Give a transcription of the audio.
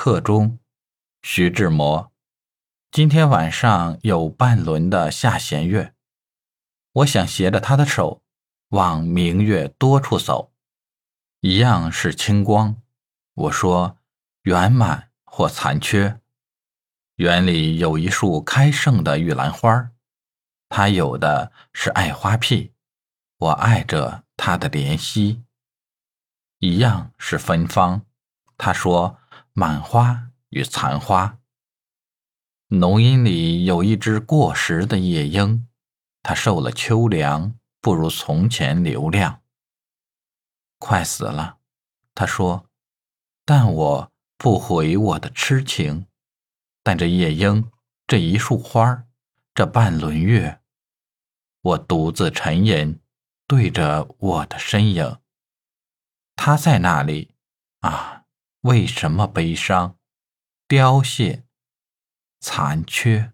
课中，徐志摩。今天晚上有半轮的下弦月，我想携着他的手，往明月多处走，一样是清光。我说圆满或残缺。园里有一束开盛的玉兰花，他有的是爱花癖，我爱着他的怜惜。一样是芬芳，他说满花与残花。浓荫里有一只过时的夜莺，它受了秋凉，不如从前流亮。快死了，他说，但我不悔我的痴情。但这夜莺，这一束花，这半轮月，我独自沉吟，对着我的身影。他在那里啊？为什么悲伤、凋谢、残缺？